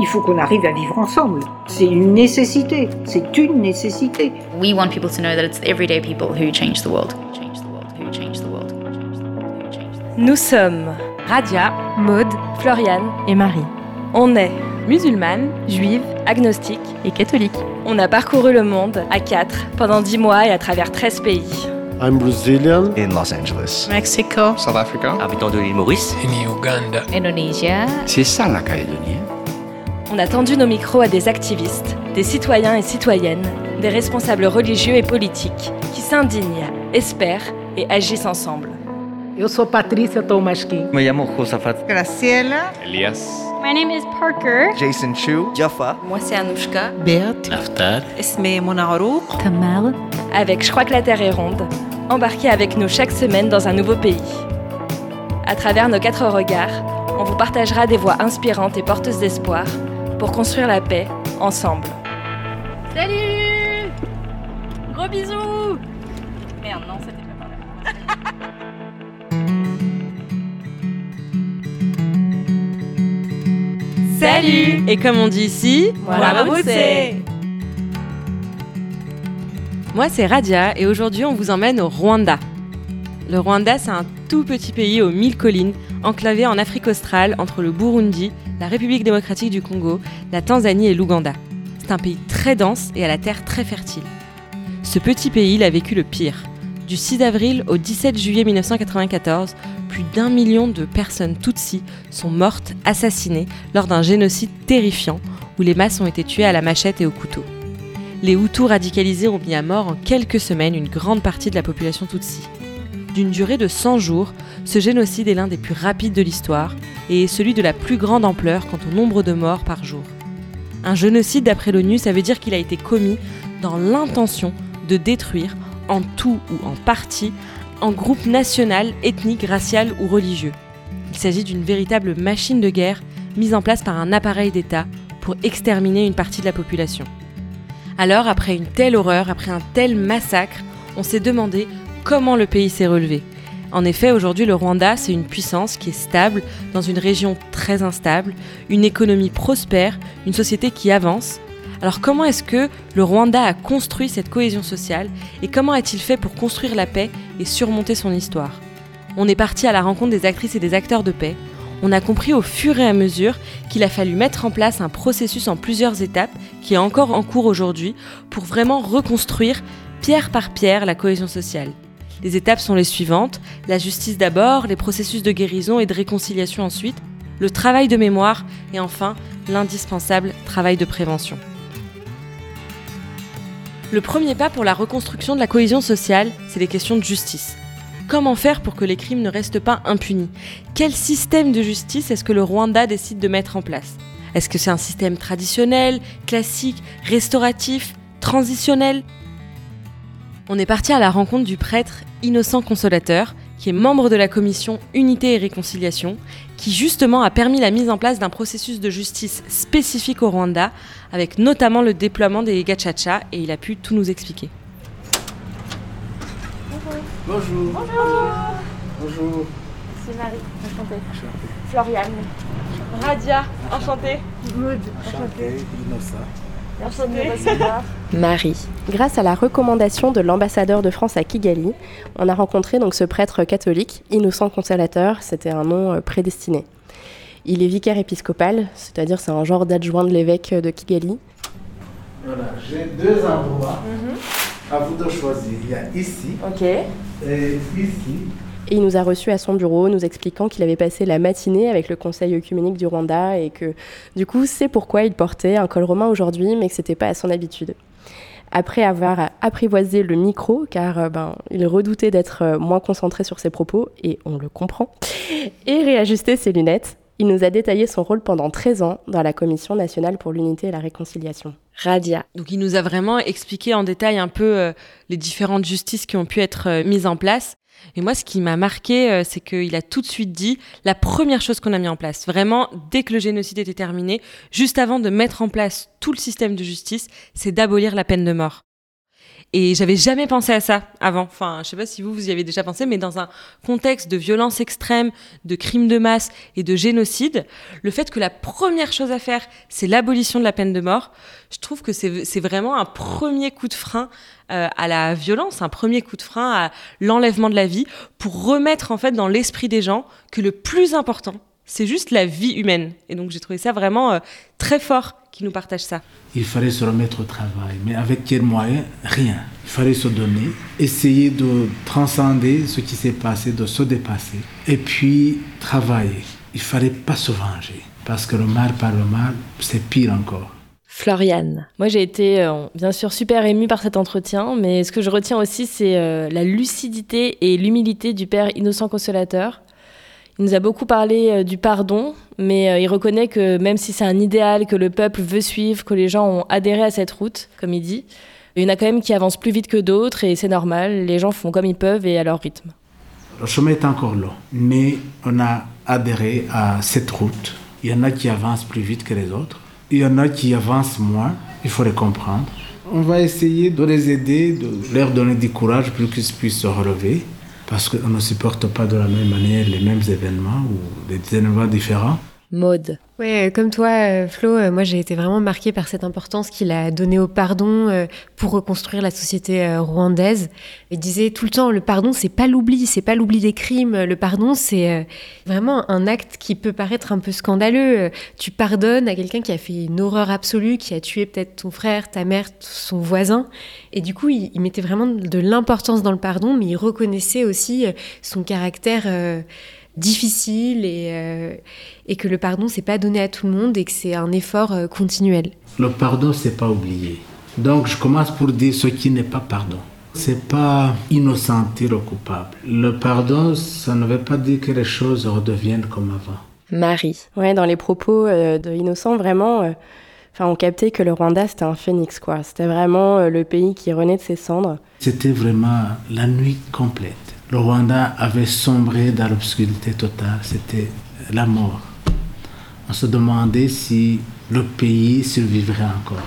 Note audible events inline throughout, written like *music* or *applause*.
Il faut qu'on arrive à vivre ensemble. C'est une nécessité. C'est une nécessité. We want people to know that it's everyday people who change the world. Nous sommes Radia, Maude, Floriane et Marie. On est musulmane, juive, agnostique et catholique. On a parcouru le monde à quatre pendant dix mois et à travers 13 pays. I'm Brazilian. In Los Angeles. Mexico. South Africa. Habitant de l'île Maurice. In Uganda. Indonesia. C'est ça la Calédonie. On a tendu nos micros à des activistes, des citoyens et citoyennes, des responsables religieux et politiques qui s'indignent, espèrent et agissent ensemble. Eu sou Patrícia Tomasquim. Me llamo Josafat. Graciela. Elias. My name is Parker. Jason Chu. Jaffa. Moi c'est Anouchka. Beat. Naftal. Esme Monarouk. Tamar. Avec Je crois que la Terre est ronde, embarquez avec nous chaque semaine dans un nouveau pays. À travers nos quatre regards, on vous partagera des voix inspirantes et porteuses d'espoir pour construire la paix ensemble. Salut Gros bisous Merde, non, c'était pas par là. *laughs* Salut Et comme on dit ici, voilà Moi c'est Radia et aujourd'hui on vous emmène au Rwanda. Le Rwanda c'est un tout petit pays aux mille collines, enclavé en Afrique australe entre le Burundi, la République démocratique du Congo, la Tanzanie et l'Ouganda. C'est un pays très dense et à la terre très fertile. Ce petit pays il a vécu le pire. Du 6 avril au 17 juillet 1994, plus d'un million de personnes Tutsis sont mortes, assassinées, lors d'un génocide terrifiant où les masses ont été tuées à la machette et au couteau. Les Hutus radicalisés ont mis à mort en quelques semaines une grande partie de la population Tutsi. D'une durée de 100 jours, ce génocide est l'un des plus rapides de l'histoire et est celui de la plus grande ampleur quant au nombre de morts par jour. Un génocide d'après l'ONU, ça veut dire qu'il a été commis dans l'intention de détruire, en tout ou en partie, un groupe national, ethnique, racial ou religieux. Il s'agit d'une véritable machine de guerre mise en place par un appareil d'État pour exterminer une partie de la population. Alors, après une telle horreur, après un tel massacre, on s'est demandé comment le pays s'est relevé. En effet, aujourd'hui, le Rwanda, c'est une puissance qui est stable dans une région très instable, une économie prospère, une société qui avance. Alors comment est-ce que le Rwanda a construit cette cohésion sociale et comment a-t-il fait pour construire la paix et surmonter son histoire? On est parti à la rencontre des actrices et des acteurs de paix. On a compris au fur et à mesure qu'il a fallu mettre en place un processus en plusieurs étapes qui est encore en cours aujourd'hui pour vraiment reconstruire pierre par pierre la cohésion sociale. Les étapes sont les suivantes, la justice d'abord, les processus de guérison et de réconciliation ensuite, le travail de mémoire et enfin l'indispensable travail de prévention. Le premier pas pour la reconstruction de la cohésion sociale, c'est les questions de justice. Comment faire pour que les crimes ne restent pas impunis? Quel système de justice est-ce que le Rwanda décide de mettre en place? Est-ce que c'est un système traditionnel, classique, restauratif, transitionnel? On est parti à la rencontre du prêtre Innocent Consolateur, qui est membre de la commission Unité et Réconciliation, qui justement a permis la mise en place d'un processus de justice spécifique au Rwanda, avec notamment le déploiement des gachacha, et il a pu tout nous expliquer. Bonjour. Bonjour. Bonjour. C'est Marie, enchantée. Floriane. Radia, enchantée. Maud, enchantée. Innocent. Marie. Grâce à la recommandation de l'ambassadeur de France à Kigali, on a rencontré donc ce prêtre catholique, Innocent Consolateur, c'était un nom euh, prédestiné. Il est vicaire épiscopal, c'est-à-dire c'est un genre d'adjoint de l'évêque de Kigali. Voilà, j'ai deux endroits à vous de choisir. Il y a ici Ok. et ici. Et il nous a reçus à son bureau, nous expliquant qu'il avait passé la matinée avec le Conseil œcuménique du Rwanda et que du coup c'est pourquoi il portait un col romain aujourd'hui, mais que c'était pas à son habitude. Après avoir apprivoisé le micro, car euh, ben, il redoutait d'être euh, moins concentré sur ses propos, et on le comprend, *laughs* et réajusté ses lunettes, il nous a détaillé son rôle pendant 13 ans dans la Commission nationale pour l'unité et la réconciliation. Radia. Donc il nous a vraiment expliqué en détail un peu euh, les différentes justices qui ont pu être euh, mises en place. Et moi, ce qui m'a marqué, euh, c'est qu'il a tout de suite dit la première chose qu'on a mis en place, vraiment, dès que le génocide était terminé, juste avant de mettre en place tout le système de justice, c'est d'abolir la peine de mort. Et j'avais jamais pensé à ça avant. Enfin, je sais pas si vous, vous y avez déjà pensé, mais dans un contexte de violence extrême, de crimes de masse et de génocide, le fait que la première chose à faire, c'est l'abolition de la peine de mort, je trouve que c'est vraiment un premier coup de frein euh, à la violence, un premier coup de frein à l'enlèvement de la vie, pour remettre en fait dans l'esprit des gens que le plus important, c'est juste la vie humaine. Et donc j'ai trouvé ça vraiment euh, très fort qui nous partage ça. Il fallait se remettre au travail, mais avec quels moyens Rien. Il fallait se donner, essayer de transcender ce qui s'est passé, de se dépasser, et puis travailler. Il fallait pas se venger, parce que le mal par le mal, c'est pire encore. Floriane. Moi, j'ai été euh, bien sûr super émue par cet entretien, mais ce que je retiens aussi, c'est euh, la lucidité et l'humilité du père innocent consolateur. Il nous a beaucoup parlé euh, du pardon, mais euh, il reconnaît que même si c'est un idéal que le peuple veut suivre, que les gens ont adhéré à cette route, comme il dit, il y en a quand même qui avancent plus vite que d'autres et c'est normal, les gens font comme ils peuvent et à leur rythme. Le chemin est encore long, mais on a adhéré à cette route. Il y en a qui avancent plus vite que les autres, il y en a qui avancent moins, il faut les comprendre. On va essayer de les aider, de leur donner du courage pour qu'ils puissent se relever parce qu'on ne supporte pas de la même manière les mêmes événements ou des événements différents. Mode. Ouais, comme toi, euh, Flo, euh, moi j'ai été vraiment marquée par cette importance qu'il a donnée au pardon euh, pour reconstruire la société rwandaise. Il disait tout le temps, le pardon, c'est pas l'oubli, c'est pas l'oubli des crimes. Le pardon, c'est vraiment un acte qui peut paraître un peu scandaleux. Tu pardonnes à quelqu'un qui a fait une horreur absolue, qui a tué peut-être ton frère, ta mère, son voisin. Et du coup, il mettait vraiment de l'importance dans le pardon, mais il reconnaissait aussi son caractère difficile et, euh, et que le pardon, c'est pas donné à tout le monde et que c'est un effort euh, continuel. Le pardon, c'est pas oublier. Donc, je commence pour dire ce qui n'est pas pardon. C'est pas innocenter le coupable. Le pardon, ça ne veut pas dire que les choses redeviennent comme avant. Marie. Ouais, dans les propos euh, de Innocent, vraiment, enfin, on captait que le Rwanda, c'était un phénix, quoi. C'était vraiment le pays qui renaît de ses cendres. C'était vraiment la nuit complète le Rwanda avait sombré dans l'obscurité totale, c'était la mort. On se demandait si le pays survivrait encore.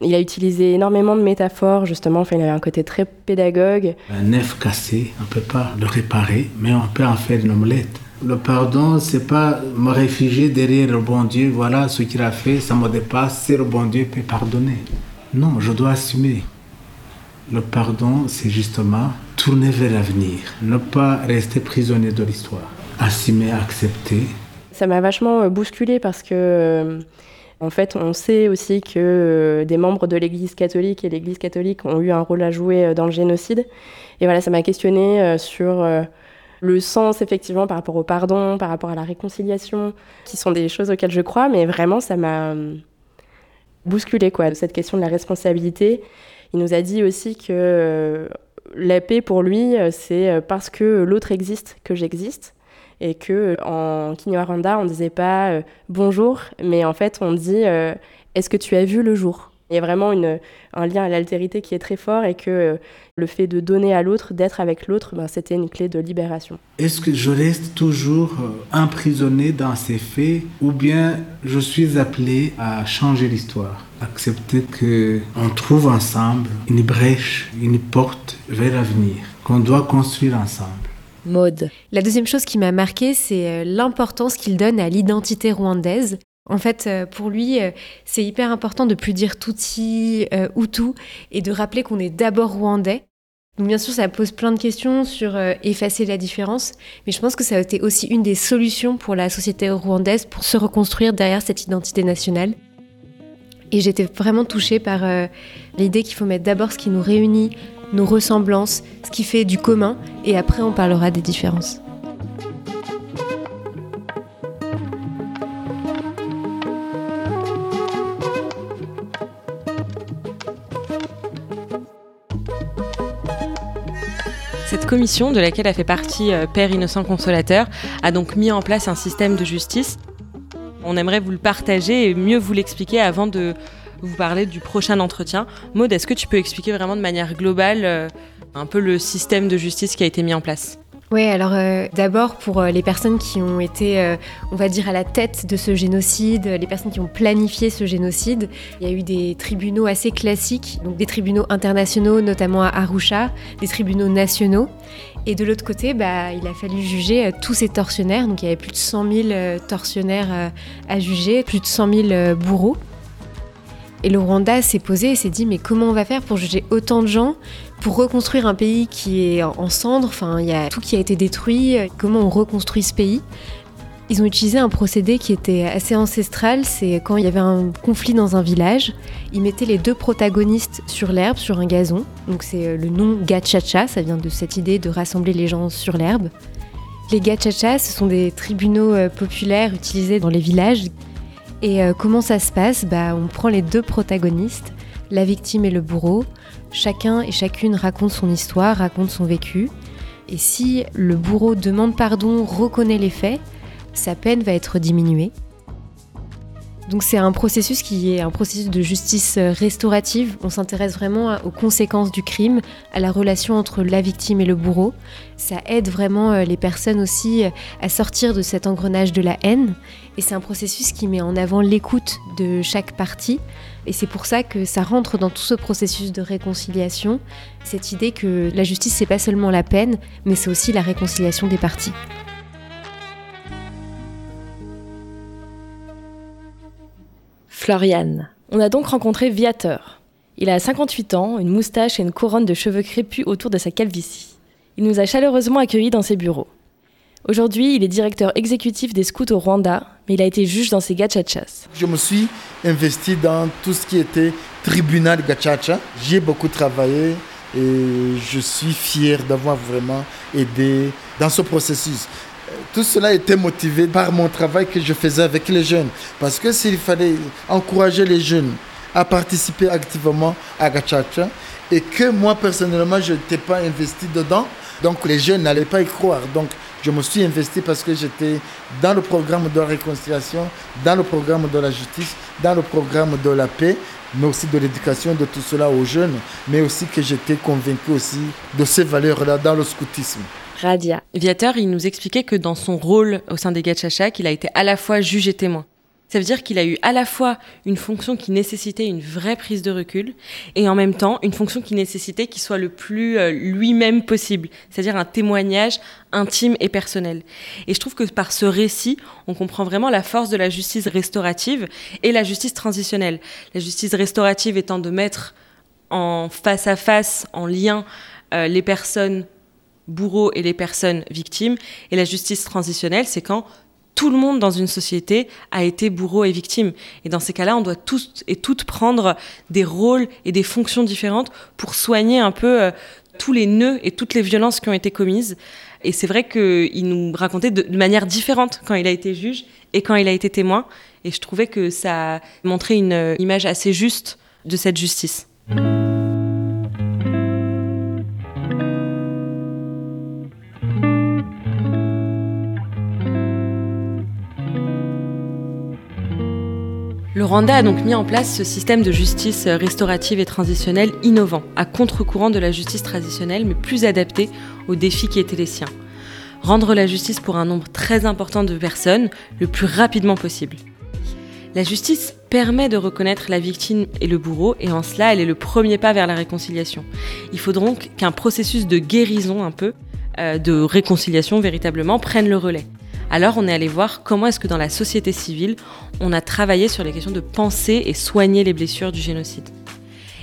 Il a utilisé énormément de métaphores, justement, enfin, il avait un côté très pédagogue. Un nef cassé, on ne peut pas le réparer, mais on peut en faire une omelette. Le pardon, c'est pas me réfugier derrière le bon Dieu, voilà ce qu'il a fait, ça me dépasse, c'est le bon Dieu peut pardonner. Non, je dois assumer. Le pardon, c'est justement tourner vers l'avenir, ne pas rester prisonnier de l'histoire, assumer, accepter. Ça m'a vachement euh, bousculé parce que, euh, en fait, on sait aussi que euh, des membres de l'Église catholique et l'Église catholique ont eu un rôle à jouer dans le génocide. Et voilà, ça m'a questionné sur le sens, effectivement, par rapport au pardon, par rapport à la réconciliation, qui sont des choses auxquelles je crois, mais vraiment, ça m'a bousculé, quoi, cette question de la responsabilité. Il nous a dit aussi que la paix pour lui, euh, c'est euh, parce que l'autre existe que j'existe. Et que en Kinyarwanda, on disait pas euh, bonjour, mais en fait, on dit est-ce que tu as vu le jour? Il y a vraiment une, un lien à l'altérité qui est très fort et que le fait de donner à l'autre, d'être avec l'autre, ben, c'était une clé de libération. Est-ce que je reste toujours emprisonné dans ces faits ou bien je suis appelé à changer l'histoire accepter qu'on trouve ensemble une brèche, une porte vers l'avenir, qu'on doit construire ensemble? Mode. La deuxième chose qui m'a marqué, c'est euh, l'importance qu'il donne à l'identité rwandaise. En fait, euh, pour lui, euh, c'est hyper important de plus dire Tutsi ou tout et de rappeler qu'on est d'abord rwandais. Donc bien sûr, ça pose plein de questions sur effacer la différence, mais je pense que ça a été aussi une des solutions pour la société rwandaise pour se reconstruire derrière cette identité nationale. Et j'étais vraiment touchée par euh, l'idée qu'il faut mettre d'abord ce qui nous réunit, nos ressemblances, ce qui fait du commun, et après on parlera des différences. Cette commission, de laquelle a fait partie euh, Père Innocent Consolateur, a donc mis en place un système de justice on aimerait vous le partager et mieux vous l'expliquer avant de vous parler du prochain entretien. Maud, est-ce que tu peux expliquer vraiment de manière globale euh, un peu le système de justice qui a été mis en place? Oui, alors euh, d'abord pour euh, les personnes qui ont été, euh, on va dire, à la tête de ce génocide, les personnes qui ont planifié ce génocide, il y a eu des tribunaux assez classiques, donc des tribunaux internationaux, notamment à Arusha, des tribunaux nationaux. Et de l'autre côté, bah, il a fallu juger tous ces tortionnaires, donc il y avait plus de 100 000 tortionnaires à juger, plus de 100 000 bourreaux. Et le Rwanda s'est posé et s'est dit mais comment on va faire pour juger autant de gens, pour reconstruire un pays qui est en cendres, enfin il y a tout qui a été détruit, comment on reconstruit ce pays? Ils ont utilisé un procédé qui était assez ancestral, c'est quand il y avait un conflit dans un village, ils mettaient les deux protagonistes sur l'herbe, sur un gazon. Donc c'est euh, le nom gachacha, ça vient de cette idée de rassembler les gens sur l'herbe. Les gachacha, ce sont des tribunaux euh, populaires utilisés dans les villages et euh, comment ça se passe? Bah, On prend les deux protagonistes, la victime et le bourreau. Chacun et chacune raconte son histoire, raconte son vécu. Et si le bourreau demande pardon, reconnaît les faits, sa peine va être diminuée. Donc c'est un processus qui est un processus de justice euh, restaurative. On s'intéresse vraiment aux conséquences du crime, à la relation entre la victime et le bourreau. Ça aide vraiment euh, les personnes aussi euh, à sortir de cet engrenage de la haine. Et c'est un processus qui met en avant l'écoute de chaque partie. Et c'est pour ça que ça rentre dans tout ce processus de réconciliation, cette idée que la justice, c'est pas seulement la peine, mais c'est aussi la réconciliation des parties. Floriane. On a donc rencontré Viateur. Il a 58 ans, une moustache et une couronne de cheveux crépus autour de sa calvitie. Il nous a chaleureusement accueillis dans ses bureaux. Aujourd'hui, il est directeur exécutif des scouts au Rwanda, mais il a été juge dans ses gachachas. Je me suis investi dans tout ce qui était tribunal gachacha. J'ai beaucoup travaillé et je suis fier d'avoir vraiment aidé dans ce processus. Tout cela était motivé par mon travail que je faisais avec les jeunes. Parce que s'il fallait encourager les jeunes à participer activement à Gachacha et que moi personnellement je n'étais pas investi dedans, donc les jeunes n'allaient pas y croire. Donc je me suis investi parce que j'étais dans le programme de la réconciliation, dans le programme de la justice, dans le programme de la paix, mais aussi de l'éducation de tout cela aux jeunes, mais aussi que j'étais convaincu aussi de ces valeurs-là dans le scoutisme. Radia. Viateur, il nous expliquait que dans son rôle au sein des Gachachak, il a été à la fois juge et témoin. Ça veut dire qu'il a eu à la fois une fonction qui nécessitait une vraie prise de recul et en même temps une fonction qui nécessitait qu'il soit le plus euh, lui-même possible, c'est-à-dire un témoignage intime et personnel. Et je trouve que par ce récit, on comprend vraiment la force de la justice restaurative et la justice transitionnelle. La justice restaurative étant de mettre en face à face, en lien, euh, les personnes bourreaux et les personnes victimes. Et la justice transitionnelle, c'est quand tout le monde dans une société a été bourreau et victime. Et dans ces cas-là, on doit tous et toutes prendre des rôles et des fonctions différentes pour soigner un peu euh, tous les nœuds et toutes les violences qui ont été commises. Et c'est vrai qu'il nous racontait de, manière différente quand il a été juge et quand il a été témoin. Et je trouvais que ça montrait une euh, image assez juste de cette justice. Le Rwanda a donc mis en place ce système de justice restaurative et transitionnelle innovant, à contre-courant de la justice traditionnelle, mais plus adapté aux défis qui étaient les siens. Rendre la justice pour un nombre très important de personnes le plus rapidement possible. La justice permet de reconnaître la victime et le bourreau, et en cela, elle est le premier pas vers la réconciliation. Il faut donc qu'un processus de guérison un peu, euh, de réconciliation véritablement, prenne le relais. Alors on est allé voir comment est-ce que dans la société civile, on a travaillé sur les questions de penser et soigner les blessures du génocide.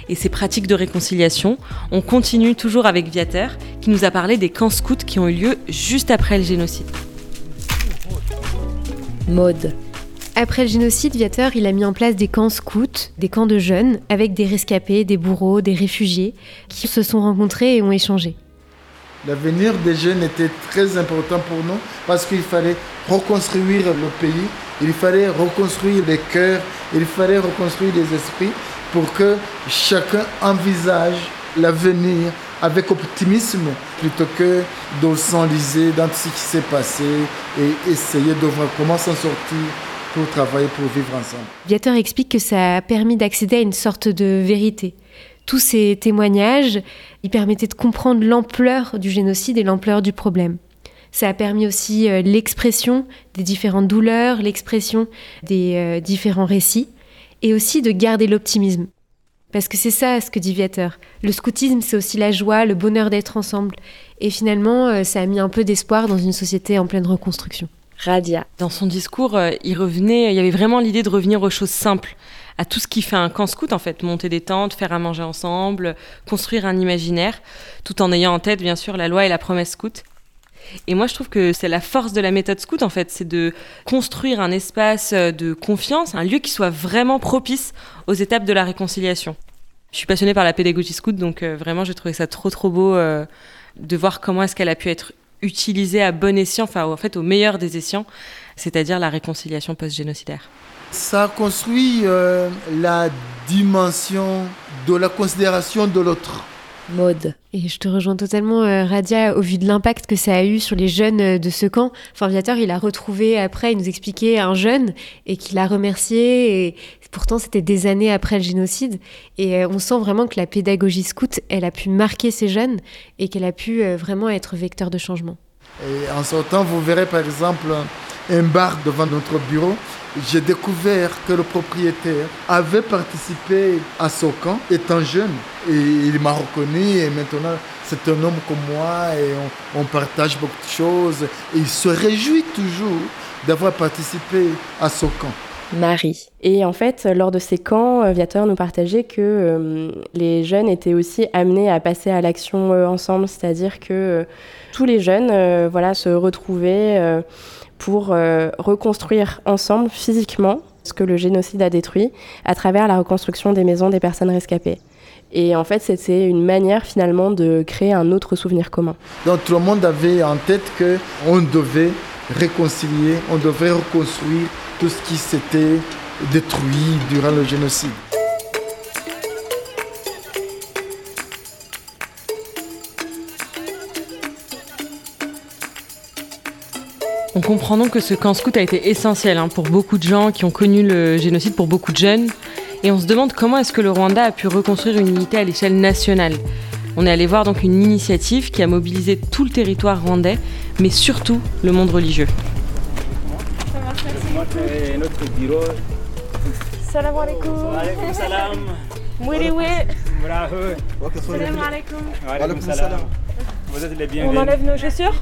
Et ces pratiques de réconciliation, on continue toujours avec Viateur, qui nous a parlé des camps scouts qui ont eu lieu juste après le génocide. Mode. Après le génocide, Viateur, il a mis en place des camps scouts, des camps de jeunes, avec des rescapés, des bourreaux, des réfugiés, qui se sont rencontrés et ont échangé. L'avenir des jeunes était très important pour nous parce qu'il fallait reconstruire le pays, il fallait reconstruire les cœurs, il fallait reconstruire les esprits pour que chacun envisage l'avenir avec optimisme plutôt que de s'enliser dans ce qui s'est passé et essayer de voir comment s'en sortir pour travailler, pour vivre ensemble. Viateur explique que ça a permis d'accéder à une sorte de vérité tous ces témoignages, ils permettaient de comprendre l'ampleur du génocide et l'ampleur du problème. Ça a permis aussi l'expression des différentes douleurs, l'expression des différents récits, et aussi de garder l'optimisme. Parce que c'est ça ce que dit Viateur. Le scoutisme, c'est aussi la joie, le bonheur d'être ensemble. Et finalement, ça a mis un peu d'espoir dans une société en pleine reconstruction. Radia. Dans son discours, il revenait, il y avait vraiment l'idée de revenir aux choses simples, à tout ce qui fait un camp scout en fait, monter des tentes, faire à manger ensemble, construire un imaginaire, tout en ayant en tête bien sûr la loi et la promesse scout. Et moi je trouve que c'est la force de la méthode scout en fait, c'est de construire un espace de confiance, un lieu qui soit vraiment propice aux étapes de la réconciliation. Je suis passionnée par la pédagogie scout, donc euh, vraiment j'ai trouvé ça trop trop beau euh, de voir comment est-ce qu'elle a pu être utilisée à bon escient, enfin en fait au meilleur des escients, c'est-à-dire la réconciliation post-génocidaire. Ça construit euh, la dimension de la considération de l'autre. Mode. Et je te rejoins totalement, euh, Radia, au vu de l'impact que ça a eu sur les jeunes euh, de ce camp. Enfin, Viateur, il a retrouvé après, il nous expliquait un jeune et qu'il a remercié. Et pourtant, c'était des années après le génocide. Et on sent vraiment que la pédagogie scout, elle a pu marquer ces jeunes et qu'elle a pu vraiment être vecteur de changement. En sortant, vous verrez par exemple un bar devant notre bureau j'ai découvert que le propriétaire avait participé à ce camp étant jeune. Il m'a reconnu et maintenant c'est un homme comme moi et on, partage beaucoup de choses. Il se réjouit toujours d'avoir participé à ce camp. Marie. Et en fait, lors de ces camps, euh, Viateur nous partageait que euh, les jeunes étaient aussi amenés à passer à l'action euh, ensemble, c'est-à-dire que tous les jeunes voilà, se retrouvaient pour euh, reconstruire ensemble physiquement ce que le génocide a détruit à travers la reconstruction des maisons des personnes rescapées. Et en fait, c'était une manière finalement de créer un autre souvenir commun. Donc tout le monde avait en tête qu'on devait réconcilier, on devait reconstruire tout ce qui s'était détruit durant le génocide. On comprend donc que ce camp scout a été essentiel hein, pour beaucoup de gens qui ont connu le génocide, pour beaucoup de jeunes. Et on se demande comment est-ce que le Rwanda a pu reconstruire une unité à l'échelle nationale. On est allé voir donc une initiative qui a mobilisé tout le territoire rwandais, mais surtout le monde religieux. notre bureau. Salam alaikum. salam. Salam alaikum. Vous êtes les bienvenus. On enlève nos chaussures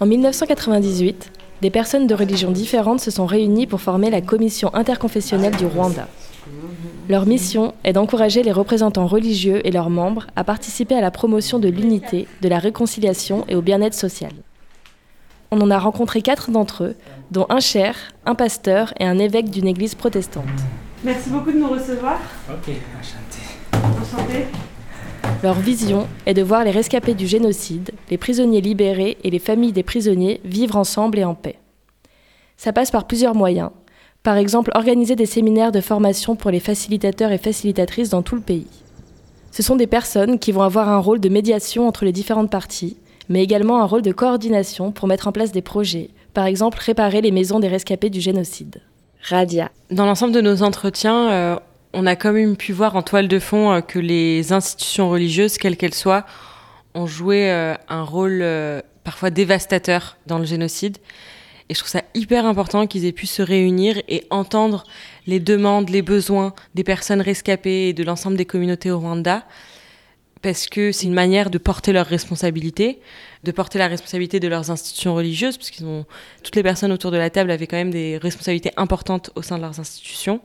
en 1998, des personnes de religions différentes se sont réunies pour former la Commission interconfessionnelle du Rwanda. Leur mission est d'encourager les représentants religieux et leurs membres à participer à la promotion de l'unité, de la réconciliation et au bien-être social. On en a rencontré quatre d'entre eux, dont un cher, un pasteur et un évêque d'une église protestante. Merci beaucoup de nous recevoir. Ok, enchanté. Enchanté. Leur vision est de voir les rescapés du génocide, les prisonniers libérés et les familles des prisonniers vivre ensemble et en paix. Ça passe par plusieurs moyens. Par exemple, organiser des séminaires de formation pour les facilitateurs et facilitatrices dans tout le pays. Ce sont des personnes qui vont avoir un rôle de médiation entre les différentes parties, mais également un rôle de coordination pour mettre en place des projets, par exemple réparer les maisons des rescapés du génocide. Radia. Dans l'ensemble de nos entretiens, euh, on a quand même pu voir en toile de fond euh, que les institutions religieuses, quelles qu'elles soient, ont joué euh, un rôle euh, parfois dévastateur dans le génocide. Et je trouve ça hyper important qu'ils aient pu se réunir et entendre les demandes, les besoins des personnes rescapées et de l'ensemble des communautés au Rwanda, parce que c'est une manière de porter leurs responsabilités, de porter la responsabilité de leurs institutions religieuses, parce qu'ils ont toutes les personnes autour de la table avaient quand même des responsabilités importantes au sein de leurs institutions.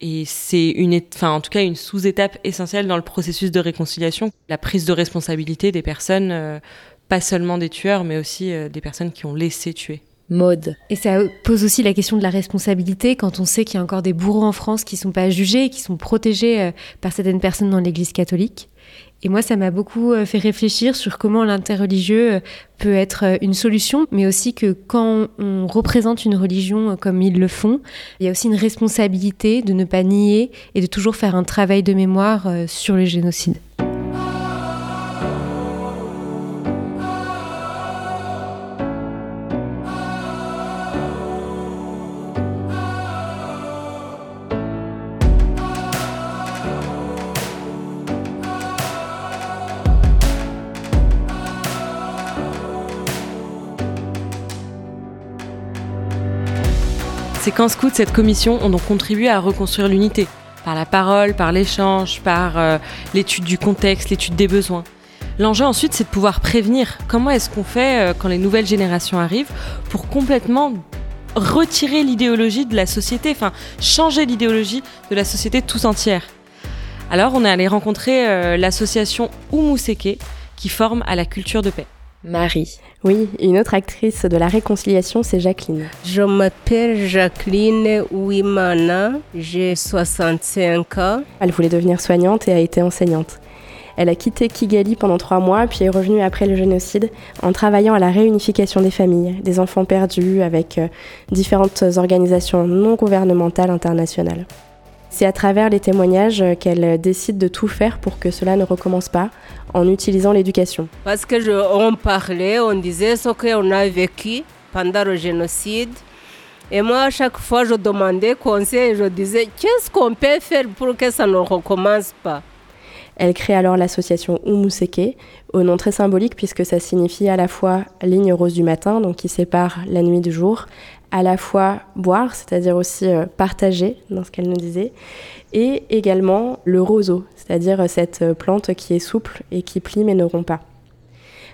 Et c'est une, enfin, en tout cas, une sous-étape essentielle dans le processus de réconciliation, la prise de responsabilité des personnes, euh, pas seulement des tueurs, mais aussi euh, des personnes qui ont laissé tuer. Et ça pose aussi la question de la responsabilité quand on sait qu'il y a encore des bourreaux en France qui ne sont pas jugés, qui sont protégés euh, par certaines personnes dans l'Église catholique. Et moi, ça m'a beaucoup euh, fait réfléchir sur comment l'interreligieux euh, peut être une solution, mais aussi que quand on représente une religion comme ils le font, il y a aussi une responsabilité de ne pas nier et de toujours faire un travail de mémoire sur le génocide. Ces camps scouts, cette commission, ont donc contribué à reconstruire l'unité, par la parole, par l'échange, par euh, l'étude du contexte, l'étude des besoins. L'enjeu ensuite, c'est de pouvoir prévenir. Comment est-ce qu'on fait euh, quand les nouvelles générations arrivent pour complètement retirer l'idéologie de la société, enfin changer l'idéologie de la société tout entière? Alors on est allé rencontrer euh, l'association Oumuseke qui forme à la culture de paix. Marie. Oui, une autre actrice de la réconciliation, c'est Jacqueline. Je m'appelle Jacqueline Ouimana, j'ai 65 ans. Elle voulait devenir soignante et a été enseignante. Elle a quitté Kigali pendant trois mois, puis est revenue après le génocide en travaillant à la réunification des familles, des enfants perdus avec euh, différentes organisations non gouvernementales internationales. C'est à travers les témoignages qu'elle décide de tout faire pour que cela ne recommence pas, en utilisant l'éducation. Parce que je, on parlait, on disait ce qu'on a vécu pendant le génocide. Et moi, à chaque fois, je demandais conseil, je disais, qu'est-ce qu'on peut faire pour que ça ne recommence pas? Elle crée alors l'association Umuseke, au nom très symbolique puisque ça signifie à la fois ligne rose du matin, donc qui sépare la nuit du jour, à la fois boire, c'est-à-dire aussi euh, partager, dans ce qu'elle nous disait, et également le roseau, c'est-à-dire euh, cette euh, plante qui est souple et qui plie mais ne rompt pas.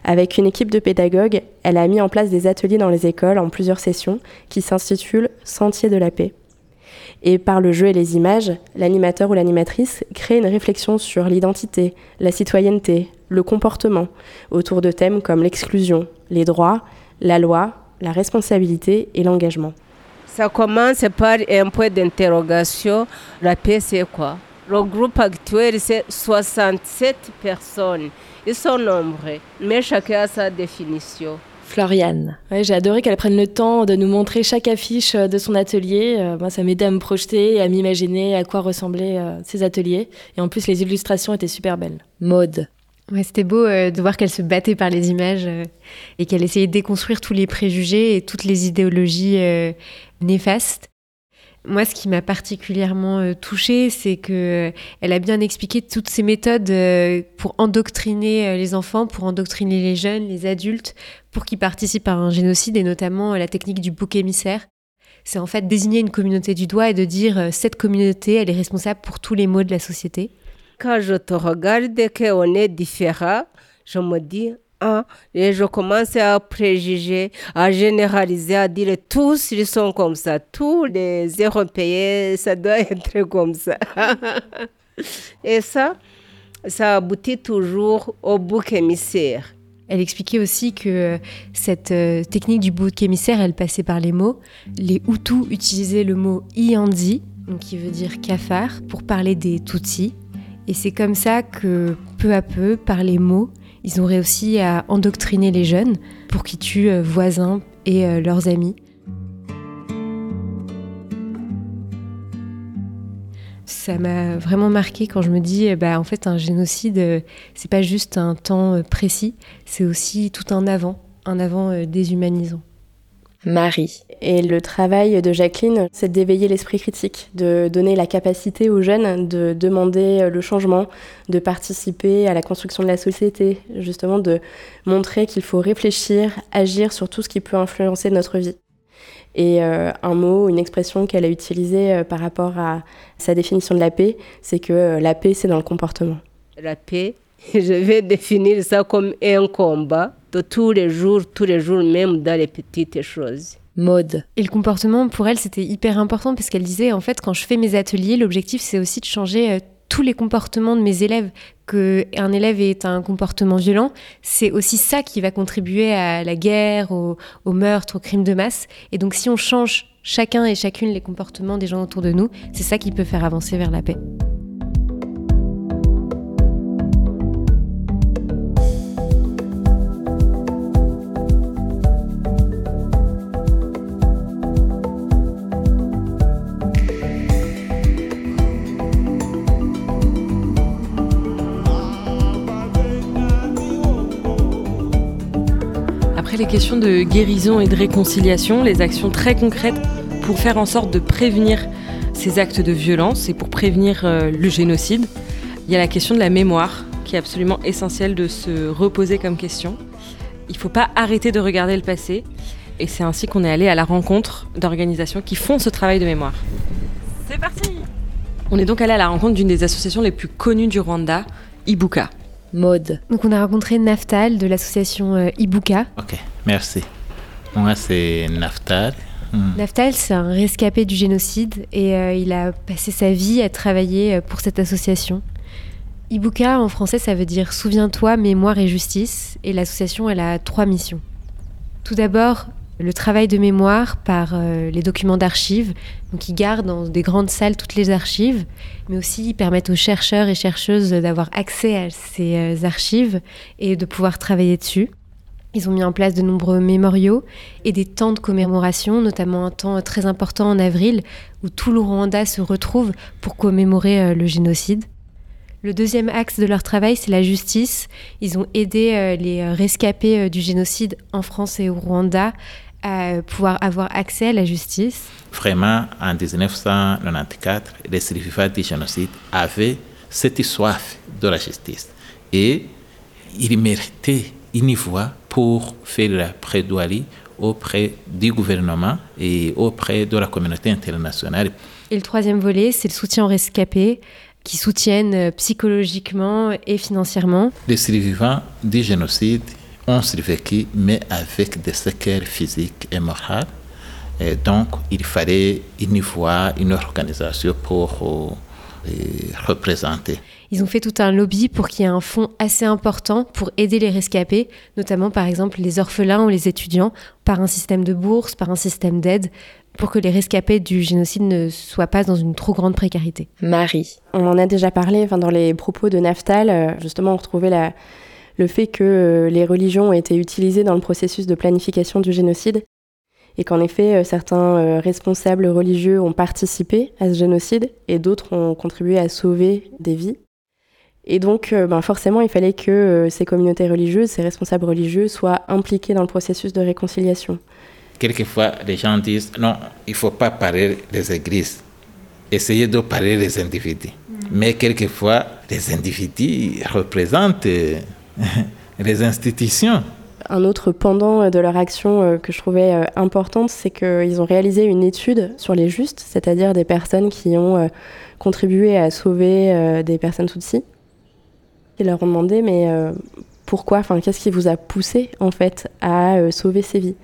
Avec une équipe de pédagogues, elle a mis en place des ateliers dans les écoles en plusieurs sessions qui s'intitulent Sentier de la paix. Et par le jeu et les images, l'animateur ou l'animatrice crée une réflexion sur l'identité, la citoyenneté, le comportement, autour de thèmes comme l'exclusion, les droits, la loi, la responsabilité et l'engagement. Ça commence par un point d'interrogation. La paix, c'est quoi? Le groupe actuel, c'est 67 personnes. Ils sont nombreux, mais chacun a sa définition. Floriane. j'ai adoré qu'elle prenne le temps de nous montrer chaque affiche de son atelier. Euh, moi, ça m'aidait à me projeter et à m'imaginer à quoi ressemblaient euh, ces ateliers. Et en plus, les illustrations étaient super belles. Mode. C'était beau euh, de voir qu'elle se battait par les images et qu'elle essayait de déconstruire tous les préjugés et toutes les idéologies néfastes. Moi, ce qui m'a particulièrement euh, touchée, c'est que euh, elle a bien expliqué toutes ces méthodes euh, pour endoctriner les enfants, pour endoctriner les jeunes, les adultes, pour qu'ils participent à un génocide, et notamment la technique du bouc émissaire. C'est en fait désigner une communauté du doigt et de dire cette communauté, elle est responsable pour tous les maux de la société. Quand je te regarde qu'on est différent, je me dis et je commence à préjuger, à généraliser, à dire tous ils sont comme ça, tous les Européens, ça doit être comme ça. *laughs* et ça, ça aboutit toujours au bouc émissaire. Elle expliquait aussi que cette euh, technique du bouc émissaire, elle passait par les mots. Les Hutus utilisaient le mot Iandi, qui veut dire cafard, pour parler des Tutsis. Et c'est comme ça que, peu à peu, par les mots, ils ont réussi à endoctriner les jeunes pour qu'ils tuent euh, voisins et euh, leurs amis. Ça m'a vraiment marqué quand je me dis, bah, en fait, un génocide, euh, c'est pas juste un temps précis, c'est aussi tout un avant, un avant déshumanisant. Marie. Et le travail de Jacqueline, c'est d'éveiller l'esprit critique, de donner la capacité aux jeunes de demander le changement, de participer à la construction de la société, justement de montrer qu'il faut réfléchir, agir sur tout ce qui peut influencer notre vie. Et euh, un mot, une expression qu'elle a utilisée euh, par rapport à sa définition de la paix, c'est que euh, la paix, c'est dans le comportement. La paix, *laughs* je vais définir ça comme un combat de tous les jours, tous les jours, même dans les petites choses. Mode. Et le comportement, pour elle, c'était hyper important parce qu'elle disait, en fait, quand je fais mes ateliers, l'objectif, c'est aussi de changer euh, tous les comportements de mes élèves. Que un élève ait un comportement violent, c'est aussi ça qui va contribuer à la guerre, au, au meurtre, au crime de masse. Et donc, si on change chacun et chacune les comportements des gens autour de nous, c'est ça qui peut faire avancer vers la paix. Les questions de guérison et de réconciliation, les actions très concrètes pour faire en sorte de prévenir ces actes de violence et pour prévenir euh, le génocide. Il y a la question de la mémoire qui est absolument essentielle de se reposer comme question. Il ne faut pas arrêter de regarder le passé. et c'est ainsi qu'on est allé à la rencontre d'organisations qui font ce travail de mémoire. C'est parti On est donc allé à la rencontre d'une des associations les plus connues du Rwanda, Ibuka. Mode. Donc on a rencontré Naftal de l'association euh, Ibuka. Ok, merci. Moi c'est Naftal. Hmm. Naftal, c'est un rescapé du génocide et euh, il a passé sa vie à travailler euh, pour cette association. Ibuka en français ça veut dire Souviens-toi, mémoire et justice et l'association elle a trois missions. Tout d'abord, le travail de mémoire par euh, les documents d'archives, donc ils gardent dans des grandes salles toutes les archives, mais aussi ils permettent aux chercheurs et chercheuses d'avoir accès à ces euh, archives et de pouvoir travailler dessus. Ils ont mis en place de nombreux mémoriaux et des temps de commémoration, notamment un temps très important en avril où tout le Rwanda se retrouve pour commémorer euh, le génocide. Le deuxième axe de leur travail, c'est la justice. Ils ont aidé les rescapés du génocide en France et au Rwanda à pouvoir avoir accès à la justice. Vraiment, en 1994, les survivants du génocide avaient cette soif de la justice et ils méritaient une voix pour faire la plaidoirie auprès du gouvernement et auprès de la communauté internationale. Et le troisième volet, c'est le soutien aux rescapés qui soutiennent psychologiquement et financièrement. Les survivants du génocide ont survécu, mais avec des séquelles physiques et morales. Et donc, il fallait une voix, une organisation pour euh, représenter. Ils ont fait tout un lobby pour qu'il y ait un fonds assez important pour aider les rescapés, notamment par exemple les orphelins ou les étudiants, par un système de bourse, par un système d'aide, pour que les rescapés du génocide ne soient pas dans une trop grande précarité. Marie. On en a déjà parlé enfin, dans les propos de Naftal, euh, justement on retrouvait la, le fait que euh, les religions ont été utilisées dans le processus de planification du génocide et qu'en effet euh, certains euh, responsables religieux ont participé à ce génocide et d'autres ont contribué à sauver des vies. Et donc ben forcément il fallait que ces communautés religieuses, ces responsables religieux soient impliqués dans le processus de réconciliation. Quelquefois les gens disent non, il ne faut pas parler des églises, essayez de parler des individus. Mm. Mais quelquefois les individus représentent *laughs* les institutions. Un autre pendant de leur action euh, que je trouvais euh, importante, c'est qu'ils ont réalisé une étude sur les justes, c'est-à-dire des personnes qui ont euh, contribué à sauver des personnes Tutsi. Ils leur ont demandé, mais pourquoi, enfin, qu'est-ce qui vous a poussé en fait à sauver ces vies?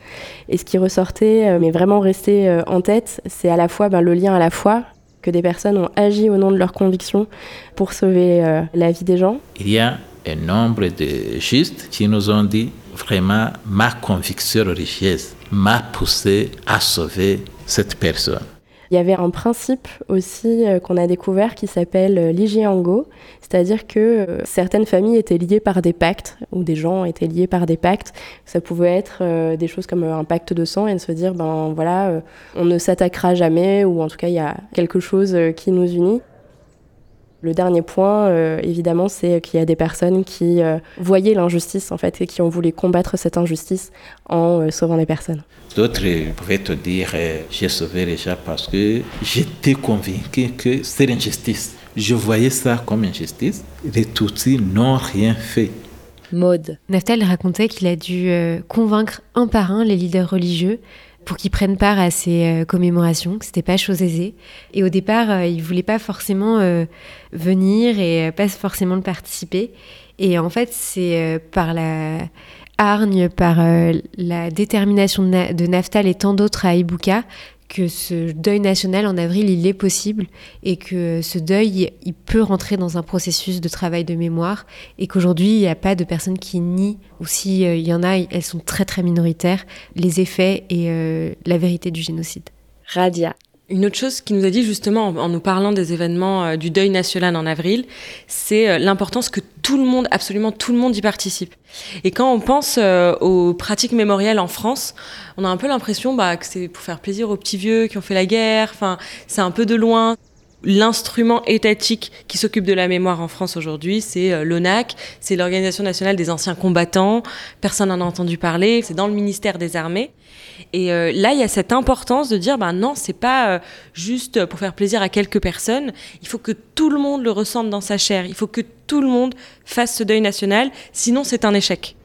Et ce qui ressortait, mais vraiment resté en tête, c'est à la fois ben, le lien à la foi que des personnes ont agi au nom de leurs convictions pour sauver la vie des gens. Il y a un nombre de justes qui nous ont dit vraiment ma conviction religieuse m'a poussé à sauver cette personne. Il y avait un principe aussi euh, qu'on a découvert qui s'appelle euh, l'igiango, c'est-à-dire que euh, certaines familles étaient liées par des pactes, ou des gens étaient liés par des pactes. Ça pouvait être des choses comme un pacte de sang et de se dire, ben voilà, on ne s'attaquera jamais, ou en tout cas il y a quelque chose qui nous unit. Le dernier point, euh, évidemment, c'est qu'il y a des personnes qui euh, voyaient l'injustice en fait et qui ont voulu combattre cette injustice en euh, sauvant les personnes. D'autres pouvaient te dire j'ai sauvé les gens parce que j'étais convaincu que c'est l'injustice. Je voyais ça comme injustice. Les Tutsis n'ont rien fait. Mode. Naftal racontait qu'il a dû convaincre un par un les leaders religieux pour qu'ils prennent part à ces euh, commémorations, que c'était pas chose aisée. Et au départ, euh, ils voulaient pas forcément euh, venir et pas forcément participer. Et en fait, c'est par la hargne, par la détermination de, Naftal et tant d'autres à Ibuka que ce deuil national en avril, il est possible et que ce deuil, il peut rentrer dans un processus de travail de mémoire et qu'aujourd'hui, il n'y a pas de personnes qui nient, ou s'il euh, y en a, elles sont très très minoritaires, les effets et euh, la vérité du génocide. Radia. Une autre chose qui nous a dit justement en, nous parlant des événements euh, du deuil national en avril, c'est euh, l'importance que tout le monde, absolument tout le monde y participe. Et quand on pense euh, aux pratiques mémorielles en France, on a un peu l'impression bah, que c'est pour faire plaisir aux petits vieux qui ont fait la guerre, enfin c'est un peu de loin l'instrument étatique qui s'occupe de la mémoire en France aujourd'hui, c'est l'ONAC, c'est l'Organisation nationale des anciens combattants. Personne n'en a entendu parler, c'est dans le ministère des Armées. Et euh, là, il y a cette importance de dire, ben non, c'est pas euh, juste pour faire plaisir à quelques personnes. Il faut que tout le monde le ressente dans sa chair. Il faut que tout le monde fasse ce deuil national. Sinon, c'est un échec.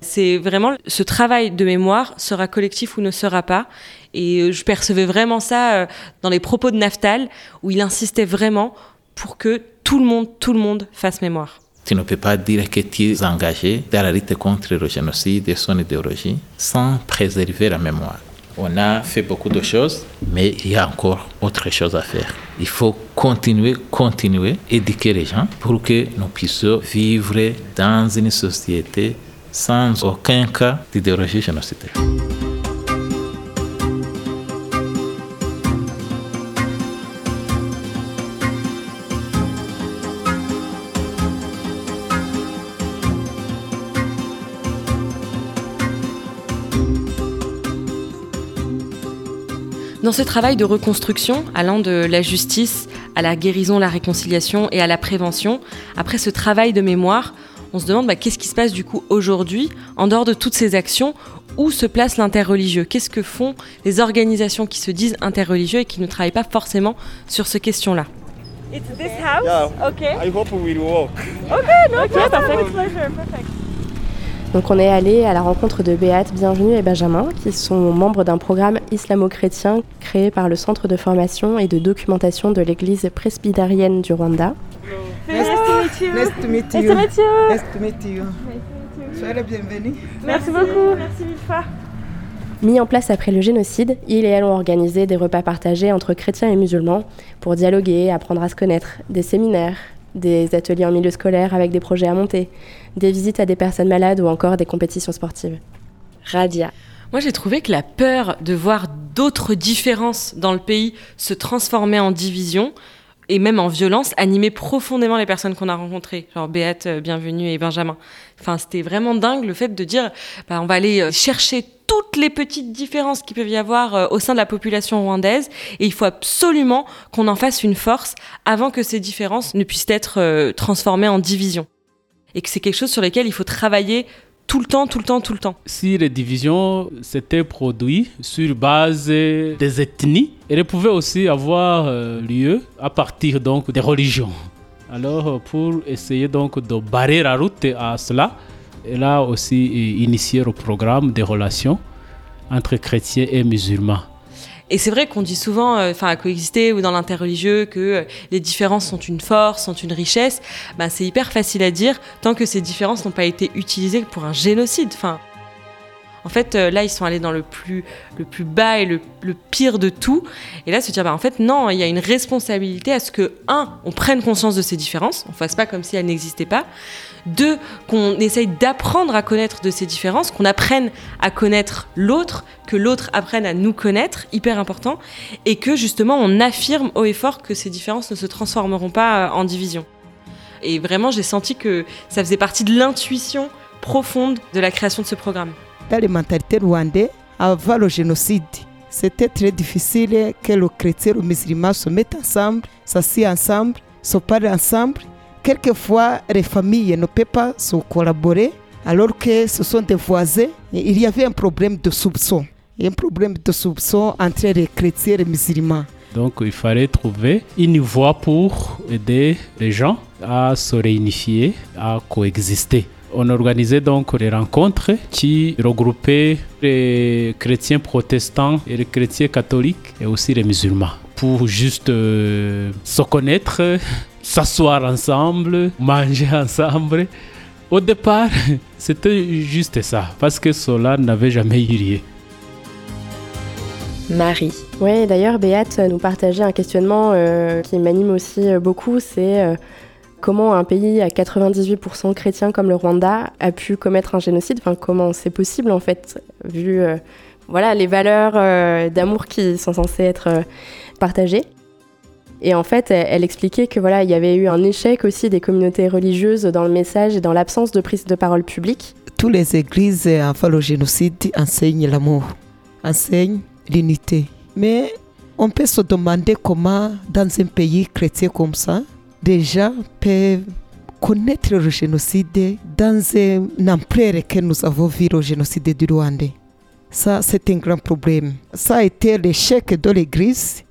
C'est vraiment ce travail de mémoire sera collectif ou ne sera pas. Et je percevais vraiment ça dans les propos de Naftal, où il insistait vraiment pour que tout le monde, tout le monde fasse mémoire. Tu ne peux pas dire que tu es engagé dans la lutte contre le génocide et son idéologie sans préserver la mémoire. On a fait beaucoup de choses, mais il y a encore autre chose à faire. Il faut continuer, continuer, éduquer les gens pour que nous puissions vivre dans une société sans aucun cas d'idéologie génocidaire. Dans ce travail de reconstruction, allant de la justice à la guérison, la réconciliation et à la prévention, après ce travail de mémoire, on se demande bah, qu'est-ce qui se passe du coup aujourd'hui, en dehors de toutes ces actions, où se place l'interreligieux? Qu'est-ce que font les organisations qui se disent interreligieux et qui ne travaillent pas forcément sur ces questions-là? It's this house? Yeah. Okay. I hope we will walk. Okay, no Okay, problem. perfect. Pleasure, perfect. Donc on est allé à la rencontre de Béate, Bienvenue et Benjamin, qui sont membres d'un programme islamo-chrétien créé par le Centre de formation et de documentation de l'Église presbytérienne du Rwanda. Nice to meet you. Nice to meet Nice you. to meet you. Nice to meet you. Soyez la bienvenue. Merci beaucoup. Merci mille fois. Mis en place après le génocide, il et elle ont organisé des repas partagés entre chrétiens et musulmans pour dialoguer, apprendre à se connaître, des séminaires, des ateliers en milieu scolaire avec des projets à monter, des visites à des personnes malades ou encore des compétitions sportives. Radia. Moi, j'ai trouvé que la peur de voir d'autres différences dans le pays se transformer en division et même en violence animait profondément les personnes qu'on a rencontrées, genre Béate, euh, Bienvenue et Benjamin. Enfin, c'était vraiment dingue le fait de dire, bah, on va aller euh, chercher toutes les petites différences qu'il peut y avoir euh, au sein de la population rwandaise et il faut absolument qu'on en fasse une force avant que ces différences ne puissent être transformées en division. Et que c'est quelque chose sur lequel il faut travailler tout le temps, tout le temps, tout le temps. Si les divisions s'étaient produites sur base des ethnies, elles pouvaient aussi avoir euh, lieu à partir donc des religions. Alors euh, pour essayer donc de barrer la route à cela, elle a aussi euh, initié le programme des relations entre chrétiens et musulmans. Et c'est vrai qu'on dit souvent, euh, enfin à coexister ou dans l'interreligieux, que euh, les différences sont une force, sont une richesse. Ben, c'est hyper facile à dire tant que ces différences n'ont pas été utilisées pour un génocide. Enfin, en fait, euh, là, ils sont allés dans le plus, bas et le, le pire de tout. Et là, se dire, bah, en fait, non, il y a une responsabilité à ce que, un, on prenne conscience de ces différences, on fasse pas comme si elles n'existaient pas. Deux, qu'on essaye d'apprendre à connaître de ces différences, qu'on apprenne à connaître l'autre, que l'autre apprenne à nous connaître, hyper important, et que justement on affirme haut et fort que ces différences ne se transformeront pas euh, en division. Et vraiment, j'ai senti que ça faisait partie de l'intuition profonde de la création de ce programme. Dans les mentalités rwandaises, avant le génocide, c'était très difficile que le chrétien et le musulman se mettent ensemble, s'assient ensemble, se parlent ensemble. Quelquefois, les familles ne peuvent pas se collaborer alors que ce sont des voisins. Il y avait un problème de soupçon. Un problème de soupçon entre les chrétiens et les musulmans. Donc il fallait trouver une voie pour aider les gens à se réunifier, à coexister. On organisait donc des rencontres qui regroupaient les chrétiens protestants et les chrétiens catholiques et aussi les musulmans pour juste euh, se connaître, *laughs* s'asseoir ensemble, manger *laughs* ensemble. Au départ, *laughs* c'était juste ça, parce que cela n'avait jamais eu lieu. Marie. Oui, d'ailleurs, Béate nous partageait un questionnement euh, qui m'anime aussi euh, beaucoup, c'est euh, comment un pays à 98% chrétien comme le Rwanda a pu commettre un génocide, enfin comment c'est possible en fait, vu euh, voilà, les valeurs euh, d'amour qui sont censées être euh, partagées. Et en fait, elle, expliquait que voilà, il y avait eu un échec aussi des communautés religieuses dans le message et dans l'absence de prise de parole publique. Toutes les églises avant le génocide enseignent l'amour, enseignent l'unité. Mais on peut se demander comment, dans un pays chrétien comme ça, gens peuvent connaître le génocide dans une ampleur que nous avons vu le génocide du Rwanda. Ça, c'est un grand problème. Ça a été l'échec de l'Église.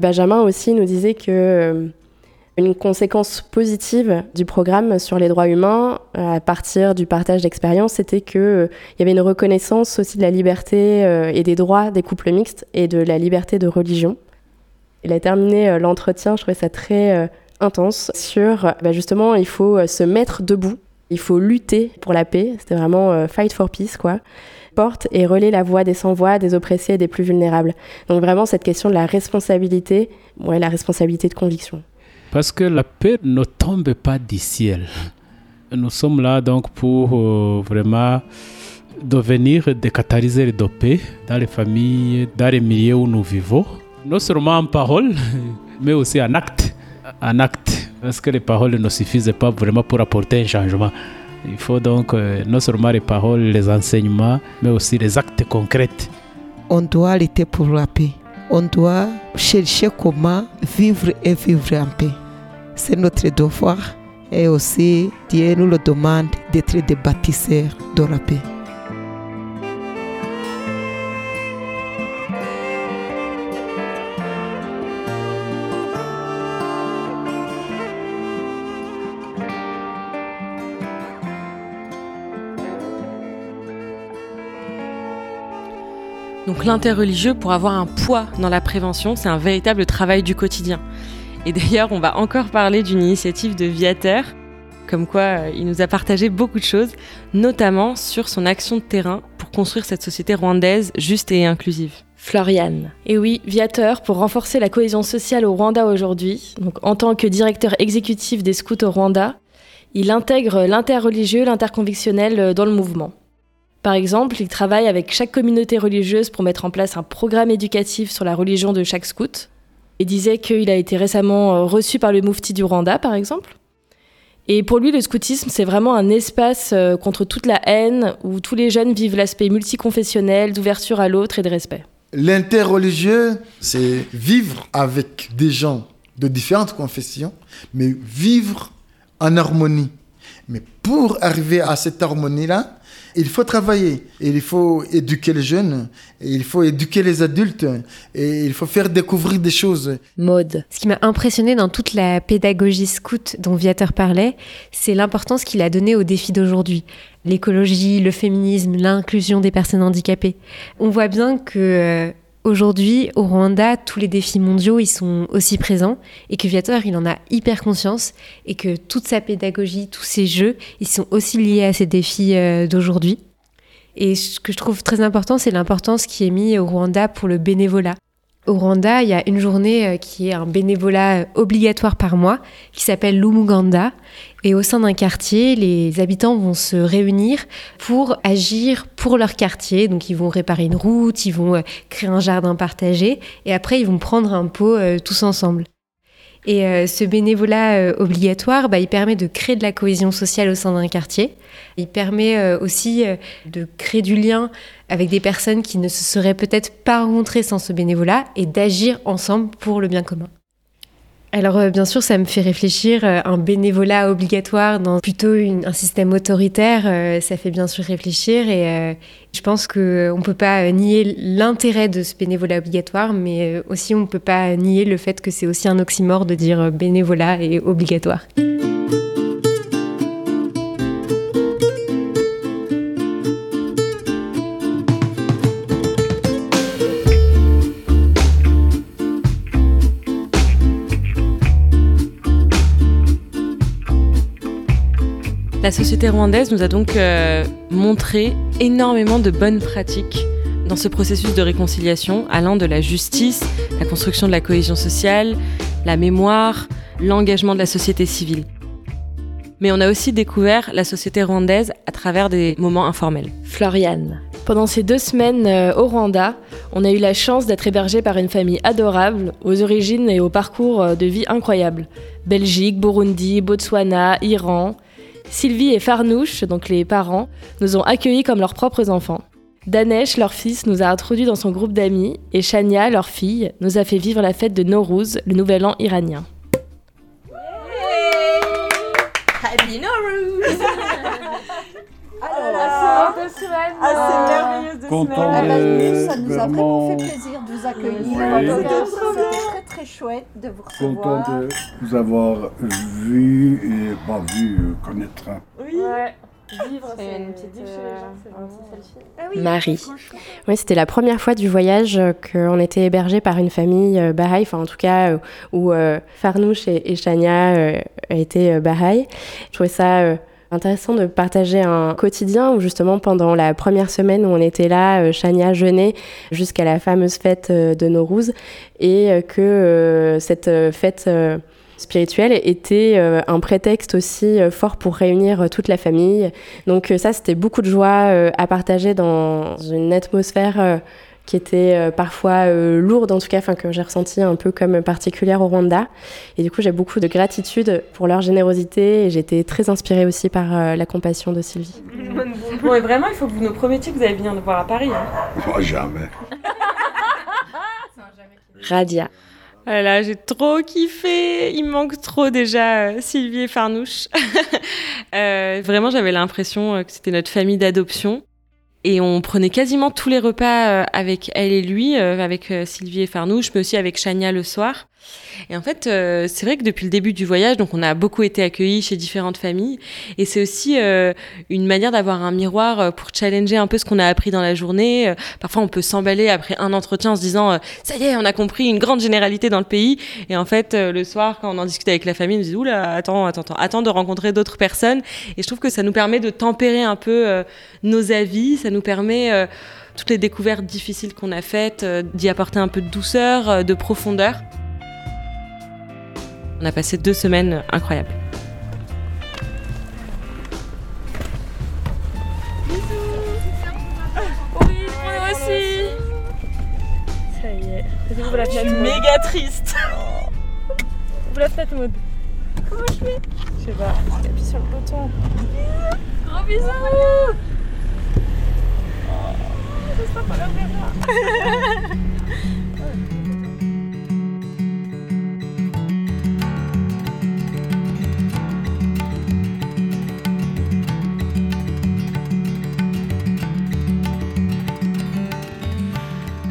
Benjamin aussi nous disait que euh, Une conséquence positive du programme sur les droits humains, à partir du partage d'expériences, c'était qu'il euh, y avait une reconnaissance aussi de la liberté euh, et des droits des couples mixtes et de la liberté de religion. Il a terminé euh, l'entretien, je trouvais ça très intense, sur bah, justement, il faut se mettre debout, il faut lutter pour la paix, c'était vraiment fight for peace, quoi porte et relaie la voix des sans-voix, des oppressés et des plus vulnérables. Donc vraiment cette question de la responsabilité, ouais, la responsabilité de conviction. Parce que la paix ne tombe pas du ciel. Nous sommes là donc pour euh, vraiment devenir des catalyseurs de paix dans les familles, dans les milieux où nous vivons. Non seulement en parole, *laughs* mais aussi en acte. En acte. Parce que les paroles ne suffisent pas vraiment pour apporter un changement. Il faut donc euh, non seulement les paroles, les enseignements, mais aussi les actes concrets. On doit lutter pour la paix. On doit chercher comment vivre et vivre en paix. C'est notre devoir et aussi Dieu nous le demande d'être des bâtisseurs de la paix. Donc l'interreligieux, pour avoir un poids dans la prévention, c'est un véritable travail du quotidien. Et d'ailleurs, on va encore parler d'une initiative de Viateur, comme quoi euh, il nous a partagé beaucoup de choses, notamment sur son action de terrain pour construire cette société rwandaise juste et inclusive. Floriane. Et oui, Viateur, pour renforcer la cohésion sociale au Rwanda aujourd'hui, donc en tant que directeur exécutif des scouts au Rwanda, il intègre l'interreligieux, l'interconvictionnel euh, dans le mouvement. Par exemple, il travaille avec chaque communauté religieuse pour mettre en place un programme éducatif sur la religion de chaque scout. Il disait qu'il a été récemment euh, reçu par le Moufti du Rwanda, par exemple. Et pour lui, le scoutisme, c'est vraiment un espace euh, contre toute la haine, où tous les jeunes vivent l'aspect multiconfessionnel, d'ouverture à l'autre et de respect. L'interreligieux, c'est vivre avec des gens de différentes confessions, mais vivre en harmonie. Mais pour arriver à cette harmonie-là, il faut travailler, il faut éduquer les jeunes, il faut éduquer les adultes, et il faut faire découvrir des choses. Mode. Ce qui m'a impressionné dans toute la pédagogie scout dont Viateur parlait, c'est l'importance qu'il a donnée aux défis d'aujourd'hui. L'écologie, le féminisme, l'inclusion des personnes handicapées. On voit bien que euh, Aujourd'hui, au Rwanda, tous les défis mondiaux, ils sont aussi présents et que Viator, il en a hyper conscience et que toute sa pédagogie, tous ses jeux, ils sont aussi liés à ces défis euh, d'aujourd'hui. Et ce que je trouve très important, c'est l'importance qui est mise au Rwanda pour le bénévolat. Au Rwanda, il y a une journée euh, qui est un bénévolat euh, obligatoire par mois qui s'appelle l'Umuganda. Et au sein d'un quartier, les habitants vont se réunir pour agir pour leur quartier. Donc ils vont réparer une route, ils vont euh, créer un jardin partagé et après ils vont prendre un pot tous ensemble. Et euh, ce bénévolat euh, obligatoire, bah, il permet de créer de la cohésion sociale au sein d'un quartier. Il permet euh, aussi de créer du lien avec des personnes qui ne se seraient peut-être pas rencontrées sans ce bénévolat et d'agir ensemble pour le bien commun. Alors euh, bien sûr, ça me fait réfléchir. Euh, un bénévolat obligatoire dans plutôt un système autoritaire, euh, ça fait bien sûr réfléchir. Et je pense qu'on ne peut pas nier l'intérêt de ce bénévolat obligatoire, mais aussi on ne peut pas nier le fait que c'est aussi un oxymore de dire bénévolat et obligatoire. La société rwandaise nous a donc euh, montré énormément de bonnes pratiques dans ce processus de réconciliation, allant de la justice, la construction de la cohésion sociale, la mémoire, l'engagement de la société civile. Mais on a aussi découvert la société rwandaise à travers des moments informels. Floriane. Pendant ces deux semaines euh, au Rwanda, on a eu la chance d'être hébergé par une famille adorable, aux origines et au parcours euh, de vie incroyables. Belgique, Burundi, Botswana, Iran, Sylvie et Farnouche, donc les parents, nous ont accueillis comme leurs propres enfants. Danesh, leur fils, nous a introduits dans son groupe d'amis et Shania, leur fille, nous a fait vivre la fête de Nowruz, le nouvel an iranien. Happy *laughs* Ah, c'est merveilleux de Content Ah bah, de- nous, ça nous a vraiment fait plaisir de vous accueillir. Oui. C'était très très chouette de vous Content recevoir. de vous avoir vu et pas vu, euh, connaître. Oui. Ouais. Vivre, c'est une petite les gens, c'est vraiment celle-ci. Marie. Oui, c'était la première fois du voyage euh, qu'on était hébergé par une famille euh, Baha'i, enfin en tout cas où Farnouche et, et Chania étaient Baha'i. Je trouvais ça intéressant de partager un quotidien où justement pendant la première semaine où on était là, euh, Chania jeûnait jusqu'à la fameuse fête euh, de Nowruz et euh, que euh, cette euh, fête euh, spirituelle était euh, un prétexte aussi euh, fort pour réunir euh, toute la famille. Donc euh, ça, c'était beaucoup de joie euh, à partager dans une atmosphère euh, qui était euh, parfois euh, lourde, en tout cas, enfin que j'ai ressenti un peu comme particulière au Rwanda. Et du coup, j'ai beaucoup de gratitude pour leur générosité et j'ai été très inspirée aussi par euh, la compassion de Sylvie. Bon, et vraiment, il faut que vous nous promettiez que vous allez venir nous voir à Paris. Hein. Oh, jamais. *laughs* Radia. Voilà, j'ai trop kiffé. Il me manque trop déjà euh, Sylvie et Farnouche. *laughs* Euh, vraiment, j'avais l'impression que c'était notre famille d'adoption. Et on prenait quasiment tous les repas euh, avec elle et lui, euh, avec euh, Sylvie et Farnouche, mais aussi avec Chania le soir. Et en fait, euh, c'est vrai que depuis le début du voyage, donc on a beaucoup été accueillis chez différentes familles. Et c'est aussi euh, une manière d'avoir un miroir euh, pour challenger un peu ce qu'on a appris dans la journée. Parfois, on peut s'emballer après un entretien en se disant ça y est, on a compris une grande généralité dans le pays. Et en fait, le soir, quand on en discute avec la famille, on se dit oula, attends, attends, attends, attends de rencontrer d'autres personnes. Et je trouve que ça nous permet de tempérer un peu nos avis. Ça nous permet toutes les découvertes difficiles qu'on a faites, d'y apporter un peu de douceur, de profondeur. On a passé deux semaines incroyables. Oui, moi aussi. Ça y est. Vas-y, ouvre la Je suis méga triste. Ouvre la fenêtre, Maud. Comment je fais? Je sais pas. Appuie sur le bouton. Gros bisous. J'espère qu'on la verra. *laughs*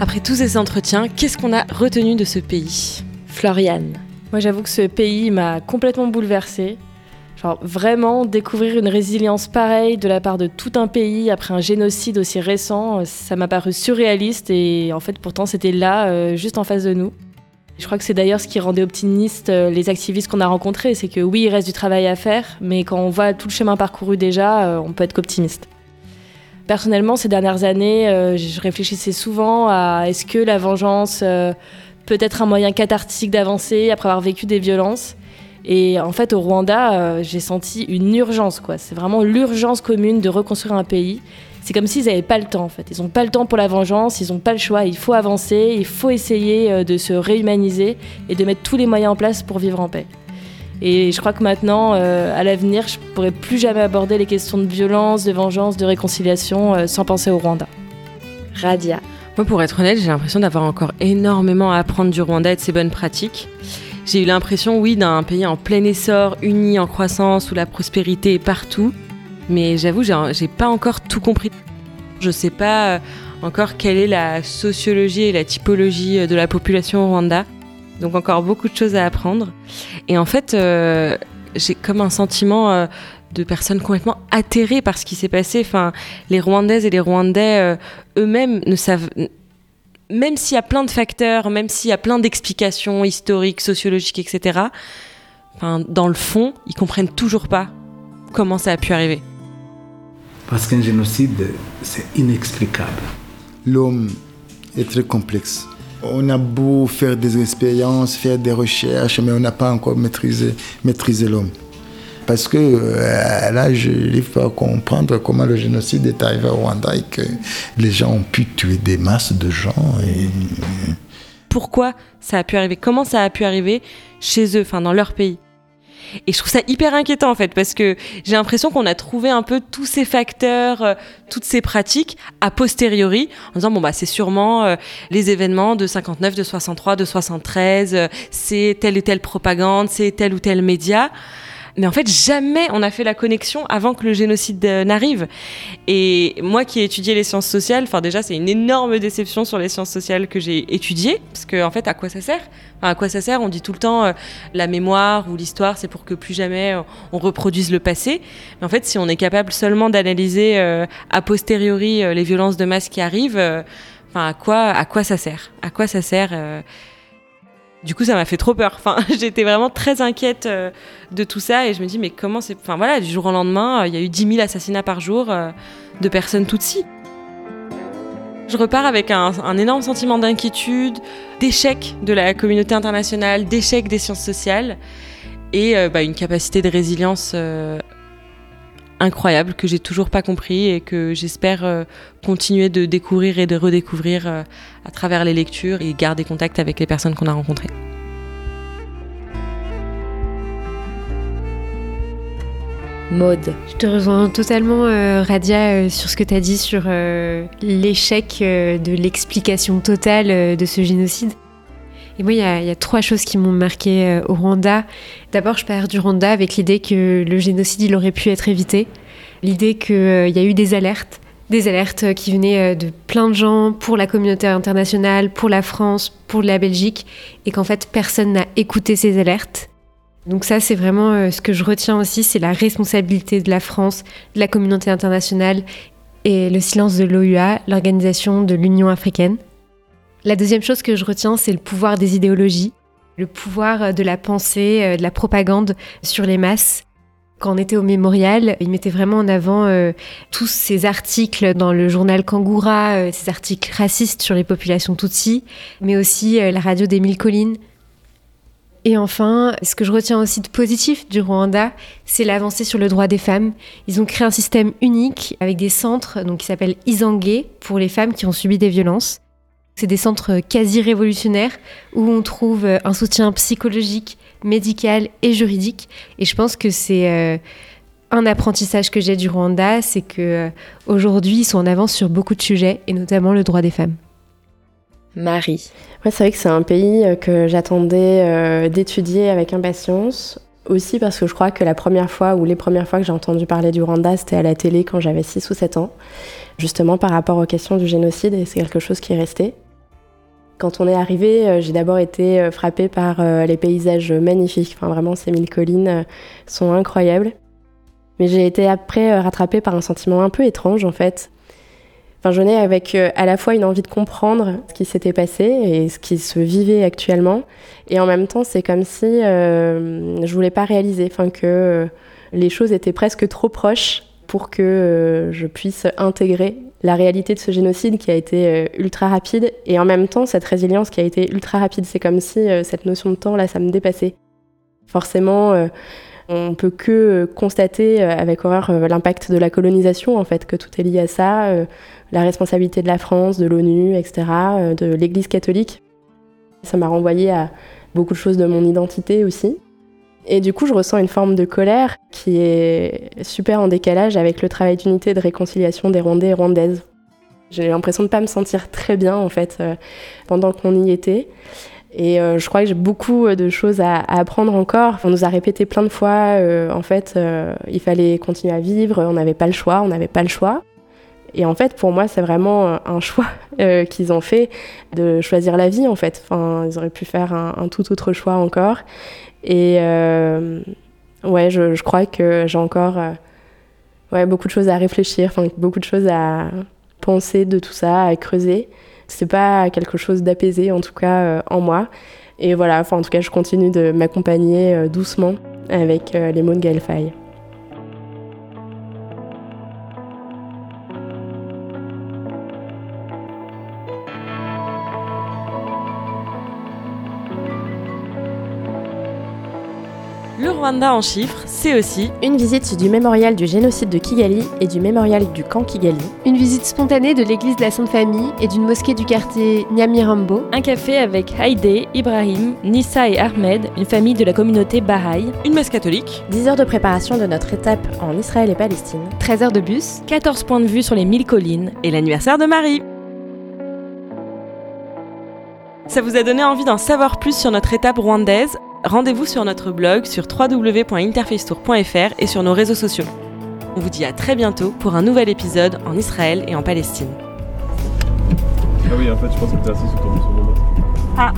Après tous ces entretiens, qu'est-ce qu'on a retenu de ce pays? Floriane. Moi, j'avoue que ce pays m'a complètement bouleversée. Genre, vraiment, découvrir une résilience pareille de la part de tout un pays après un génocide aussi récent, euh, ça m'a paru surréaliste et en fait, pourtant, c'était là, euh, juste en face de nous. Je crois que c'est d'ailleurs ce qui rendait optimistes euh, les activistes qu'on a rencontrés, c'est que oui, il reste du travail à faire, mais quand on voit tout le chemin parcouru déjà, on peut être qu'optimiste. Personnellement, ces dernières années, euh, je réfléchissais souvent à est-ce que la vengeance euh, peut être un moyen cathartique d'avancer après avoir vécu des violences et en fait, au Rwanda, euh, j'ai senti une urgence, quoi. C'est vraiment l'urgence commune de reconstruire un pays. C'est comme s'ils n'avaient pas le temps, en fait. Ils n'ont pas le temps pour la vengeance, ils n'ont pas le choix. Il faut avancer, il faut essayer de se réhumaniser et de mettre tous les moyens en place pour vivre en paix. Et je crois que maintenant, euh, à l'avenir, je pourrais plus jamais aborder les questions de violence, de vengeance, de réconciliation euh, sans penser au Rwanda. Radia. Moi, pour être honnête, j'ai l'impression d'avoir encore énormément à apprendre du Rwanda et de ses bonnes pratiques. J'ai eu l'impression, oui, d'un pays en plein essor, uni, en croissance, où la prospérité est partout. Mais j'avoue, j'ai pas encore tout compris. Je sais pas euh, encore quelle est la sociologie et la typologie de la population au Rwanda. Donc encore beaucoup de choses à apprendre. Et en fait, euh, j'ai comme un sentiment euh, de personnes complètement atterrées par ce qui s'est passé. Enfin, les Rwandaises et les Rwandais euh, eux-mêmes ne savent même s'il y a plein de facteurs, même s'il y a plein d'explications historiques, sociologiques, etc., enfin, dans le fond, ils comprennent toujours pas comment ça a pu arriver. Parce qu'un génocide, c'est inexplicable. L'homme est très complexe. On a beau faire des expériences, faire des recherches, mais on n'a pas encore maîtrisé, l'homme. Parce que euh, là, je n'arrive pas à comprendre comment le génocide est arrivé au Rwanda et que les gens ont pu tuer des masses de gens. Pourquoi ça a pu arriver? Comment ça a pu arriver chez eux, enfin dans leur pays? Et je trouve ça hyper inquiétant en fait parce que j'ai l'impression qu'on a trouvé un peu tous ces facteurs, euh, toutes ces pratiques a posteriori en disant bon bah c'est sûrement euh, les événements de 59, de 63, de 73, euh, c'est telle et telle propagande, c'est tel ou tel média. Mais en fait, jamais on a fait la connexion avant que le génocide euh, n'arrive. Et moi qui ai étudié les sciences sociales, enfin déjà c'est une énorme déception sur les sciences sociales que j'ai étudiées, parce que en fait à quoi ça sert? À quoi ça sert? On dit tout le temps euh, la mémoire ou l'histoire, c'est pour que plus jamais euh, on reproduise le passé. Mais en fait, si on est capable seulement d'analyser a posteriori les violences de masse qui arrivent, enfin à quoi à quoi ça sert? À quoi ça sert du coup, ça m'a fait trop peur. Enfin, *laughs* j'étais vraiment très inquiète euh, de tout ça et je me dis, mais comment c'est. Enfin, voilà, du jour au lendemain, euh, il y a eu 10 000 assassinats par jour euh, de personnes Tutsi. Je repars avec un, énorme sentiment d'inquiétude, d'échec de la communauté internationale, d'échec des sciences sociales et bah, une capacité de résilience incroyable que j'ai toujours pas compris et que j'espère euh, continuer de découvrir et de redécouvrir euh, à travers les lectures et garder contact avec les personnes qu'on a rencontrées. Maude. Je te rejoins totalement, euh, Radia, euh, sur ce que tu as dit sur euh, l'échec euh, de l'explication totale euh, de ce génocide. Et moi, il y, a- trois choses qui m'ont marqué euh, au Rwanda. D'abord, je pars du Rwanda avec l'idée que le génocide, il aurait pu être évité. L'idée qu'il y a eu des alertes, des alertes euh, qui venaient euh, de plein de gens pour la communauté internationale, pour la France, pour la Belgique, et qu'en fait, personne n'a écouté ces alertes. Donc ça, c'est vraiment euh, ce que je retiens aussi, c'est la responsabilité de la France, de la communauté internationale et le silence de l'OUA, l'organisation de l'Union africaine. La deuxième chose que je retiens, c'est le pouvoir des idéologies, le pouvoir euh, de la pensée, euh, de la propagande sur les masses. Quand on était au mémorial, il mettait vraiment en avant euh, tous ces articles dans le journal Kangoura, ces articles racistes sur les populations Tutsi, mais aussi la radio des Mille Collines, et enfin, ce que je retiens aussi de positif du Rwanda, c'est l'avancée sur le droit des femmes. Ils ont créé un système unique avec des centres donc, qui s'appellent Isangé pour les femmes qui ont subi des violences. C'est des centres quasi révolutionnaires où on trouve euh, un soutien psychologique, médical et juridique. Et je pense que c'est euh, un apprentissage que j'ai du Rwanda, c'est que euh, aujourd'hui ils sont en avance sur beaucoup de sujets et notamment le droit des femmes. Marie. Ouais, c'est vrai que c'est un pays que j'attendais euh, d'étudier avec impatience. Aussi parce que je crois que la première fois ou les premières fois que j'ai entendu parler du Rwanda, c'était à la télé quand j'avais 6 ou 7 ans, justement par rapport aux questions du génocide, et c'est quelque chose qui est resté. Quand on est arrivé, euh, j'ai d'abord été euh, frappée par euh, les paysages magnifiques. Enfin, vraiment, ces mille collines sont incroyables. Mais j'ai été après rattrapée par un sentiment un peu étrange, en fait. Enfin, je venais avec à la fois une envie de comprendre ce qui s'était passé et ce qui se vivait actuellement, et en même temps, c'est comme si euh, je voulais pas réaliser, enfin que les choses étaient presque trop proches pour que je puisse intégrer la réalité de ce génocide qui a été euh, ultra rapide, et en même temps cette résilience qui a été ultra rapide. C'est comme si euh, cette notion de temps là, ça me dépassait. Forcément. euh, on peut que constater avec horreur l'impact de la colonisation, en fait, que tout est lié à ça, la responsabilité de la France, de l'ONU, etc., de l'Église catholique. Ça m'a renvoyé à beaucoup de choses de mon identité aussi. Et du coup, je ressens une forme de colère qui est super en décalage avec le travail d'unité de réconciliation des Rwandais et Rwandaises. J'ai l'impression de pas me sentir très bien, en fait, euh, pendant qu'on y était. Et euh, je crois que j'ai beaucoup de choses à, apprendre encore. On nous a répété plein de fois, euh, en fait, euh, il fallait continuer à vivre, on n'avait pas le choix, on n'avait pas le choix. Et en fait, pour moi, c'est vraiment un choix euh, qu'ils ont fait de choisir la vie, en fait. Enfin, ils auraient pu faire un, tout autre choix encore. Et euh, ouais, je, crois que j'ai encore euh, ouais, beaucoup de choses à réfléchir, enfin, beaucoup de choses à penser de tout ça, à creuser. C'est pas quelque chose d'apaisé, en tout cas, euh, en moi. Et voilà, enfin, en tout cas, je continue de m'accompagner doucement avec les mots de Gaël Faye. Rwanda en chiffres, c'est aussi Une visite du mémorial du génocide de Kigali et du mémorial du camp Kigali. Une visite spontanée de l'église de la Sainte Famille et d'une mosquée du quartier Nyamirambo. Un café avec Haïdé, Ibrahim, Nissa et Ahmed, une famille de la communauté Baha'i. une messe catholique. 10 heures de préparation de notre étape en Israël et Palestine. 13 heures de bus. 14 points de vue sur les mille collines. et l'anniversaire de Marie. Ça vous a donné envie d'en savoir plus sur notre étape rwandaise? Rendez-vous sur notre blog sur www.interfacetour.fr et sur nos réseaux sociaux. On vous dit à très bientôt pour un nouvel épisode en Israël et en Palestine. Ah oui, en fait, je pense que t'es assis sur ton sur mon bas. Ah,